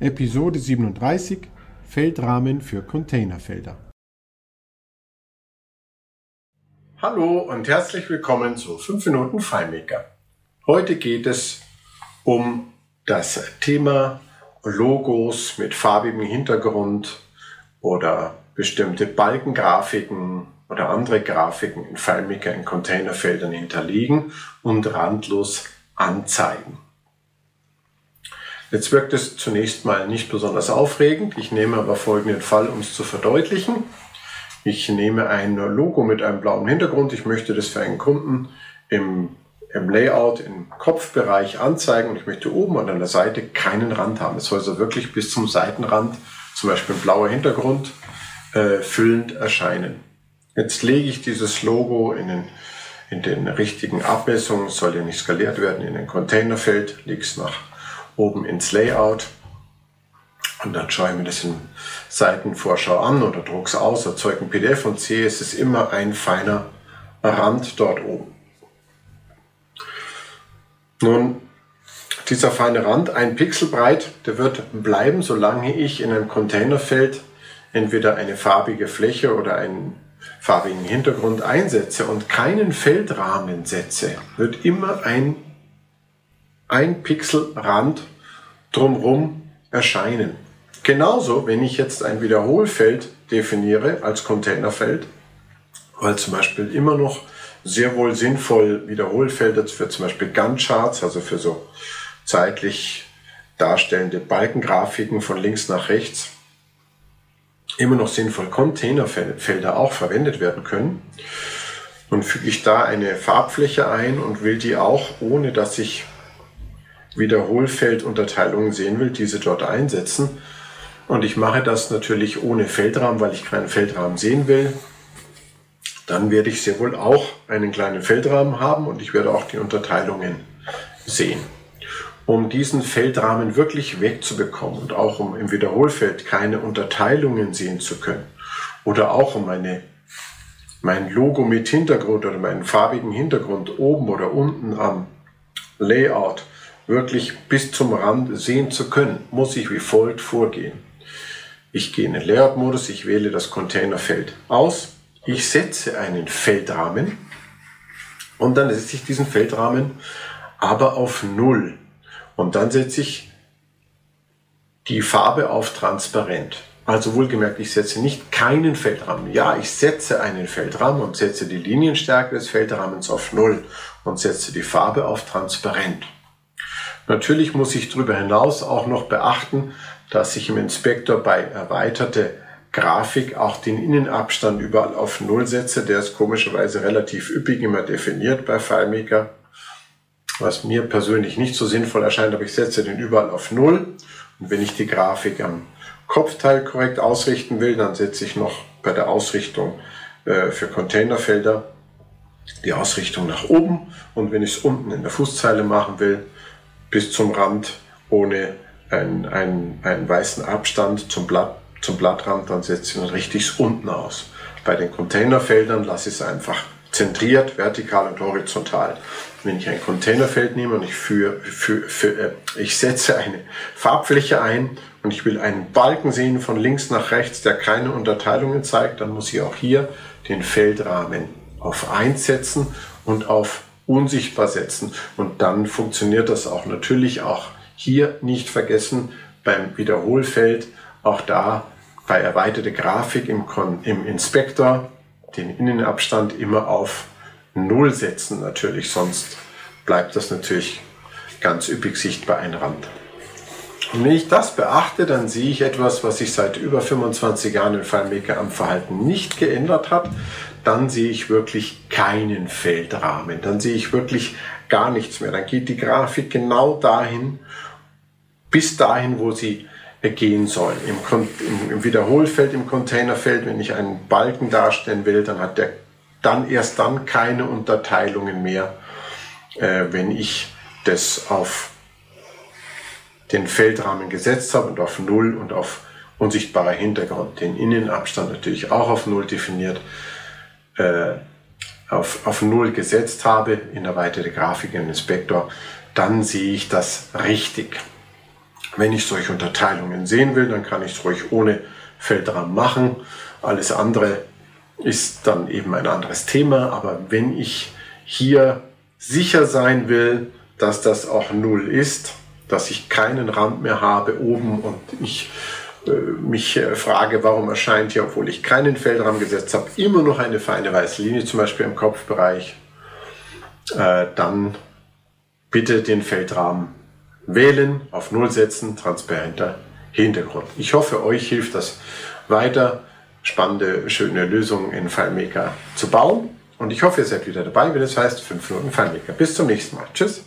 Episode 37 Feldrahmen für Containerfelder. Hallo und herzlich willkommen zu 5 Minuten FileMaker. Heute geht es um das Thema Logos mit farbigem Hintergrund oder bestimmte Balkengrafiken oder andere Grafiken in FileMaker in Containerfeldern hinterlegen und randlos anzeigen. Jetzt wirkt es zunächst mal nicht besonders aufregend. Ich nehme aber folgenden Fall, um es zu verdeutlichen. Ich nehme ein Logo mit einem blauen Hintergrund. Ich möchte das für einen Kunden im, im Layout im Kopfbereich anzeigen und ich möchte oben und an der Seite keinen Rand haben. Es soll also wirklich bis zum Seitenrand, zum Beispiel ein blauer Hintergrund, äh, füllend erscheinen. Jetzt lege ich dieses Logo in den, in den richtigen Abmessungen, soll ja nicht skaliert werden, in ein Containerfeld, lege es nach oben ins Layout und dann schaue ich mir das in Seitenvorschau an oder drucke es aus, erzeuge ein PDF und sehe, es ist immer ein feiner Rand dort oben. Nun, dieser feine Rand, ein Pixel breit, der wird bleiben, solange ich in einem Containerfeld entweder eine farbige Fläche oder einen farbigen Hintergrund einsetze und keinen Feldrahmen setze, wird immer ein ein Pixel Rand drumherum erscheinen. Genauso, wenn ich jetzt ein Wiederholfeld definiere als Containerfeld, weil zum Beispiel immer noch sehr wohl sinnvoll Wiederholfelder für zum Beispiel Gantt-Charts, also für so zeitlich darstellende Balkengrafiken von links nach rechts, immer noch sinnvoll Containerfelder auch verwendet werden können. Nun füge ich da eine Farbfläche ein und will die auch, ohne dass ich Wiederholfeldunterteilungen sehen will, diese dort einsetzen. Und ich mache das natürlich ohne Feldrahmen, weil ich keinen Feldrahmen sehen will. Dann werde ich sehr wohl auch einen kleinen Feldrahmen haben und ich werde auch die Unterteilungen sehen. Um diesen Feldrahmen wirklich wegzubekommen und auch um im Wiederholfeld keine Unterteilungen sehen zu können oder auch um meine, mein Logo mit Hintergrund oder meinen farbigen Hintergrund oben oder unten am Layout wirklich bis zum Rand sehen zu können, muss ich wie folgt vorgehen. Ich gehe in den Layout-Modus, ich wähle das Containerfeld aus, ich setze einen Feldrahmen und dann setze ich diesen Feldrahmen aber auf Null. Und dann setze ich die Farbe auf Transparent. Also wohlgemerkt, ich setze nicht keinen Feldrahmen. Ja, ich setze einen Feldrahmen und setze die Linienstärke des Feldrahmens auf Null und setze die Farbe auf Transparent. Natürlich muss ich darüber hinaus auch noch beachten, dass ich im Inspektor bei erweiterte Grafik auch den Innenabstand überall auf Null setze. Der ist komischerweise relativ üppig immer definiert bei FileMaker, was mir persönlich nicht so sinnvoll erscheint, aber ich setze den überall auf Null. Und wenn ich die Grafik am Kopfteil korrekt ausrichten will, dann setze ich noch bei der Ausrichtung äh, für Containerfelder die Ausrichtung nach oben. Und wenn ich es unten in der Fußzeile machen will, bis zum Rand ohne einen, einen, einen weißen Abstand zum, Blatt, zum Blattrand, dann setze ich ihn richtig unten aus. Bei den Containerfeldern lasse ich es einfach zentriert, vertikal und horizontal. Wenn ich ein Containerfeld nehme und ich, für, für, für, äh, ich setze eine Farbfläche ein und ich will einen Balken sehen von links nach rechts, der keine Unterteilungen zeigt, dann muss ich auch hier den Feldrahmen auf 1 setzen und auf unsichtbar setzen. Und dann funktioniert das auch. Natürlich auch hier nicht vergessen beim Wiederholfeld, auch da bei erweiterte Grafik im, Kon im Inspektor den Innenabstand immer auf Null setzen natürlich, sonst bleibt das natürlich ganz üppig sichtbar ein Rand. Und wenn ich das beachte, dann sehe ich etwas, was sich seit über 25 Jahren in FileMaker am Verhalten nicht geändert hat dann sehe ich wirklich keinen Feldrahmen. Dann sehe ich wirklich gar nichts mehr. Dann geht die Grafik genau dahin, bis dahin, wo sie gehen soll. Im, im, Wiederholfeld, im Containerfeld, wenn ich einen Balken darstellen will, dann hat der dann erst dann keine Unterteilungen mehr, äh, wenn ich das auf den Feldrahmen gesetzt habe und auf Null und auf unsichtbarer Hintergrund. Den Innenabstand natürlich auch auf Null definiert äh, auf, auf Null gesetzt habe in erweiterte Grafik im Inspektor, dann sehe ich das richtig. Wenn ich solche Unterteilungen sehen will, dann kann ich es ruhig ohne Feldrahmen machen. Alles andere ist dann eben ein anderes Thema. Aber wenn ich hier sicher sein will, dass das auch null ist, dass ich keinen Rand mehr habe oben und ich mich äh, frage, warum erscheint hier, obwohl ich keinen Feldrahmen gesetzt habe, immer noch eine feine weiße Linie, zum Beispiel im Kopfbereich, äh, dann bitte den Feldrahmen wählen, auf Null setzen, transparenter Hintergrund. Ich hoffe, euch hilft das weiter, spannende, schöne Lösungen in FileMaker zu bauen. Und ich hoffe, ihr seid wieder dabei, wenn es heißt 5 Minuten FileMaker. Bis zum nächsten Mal. Tschüss.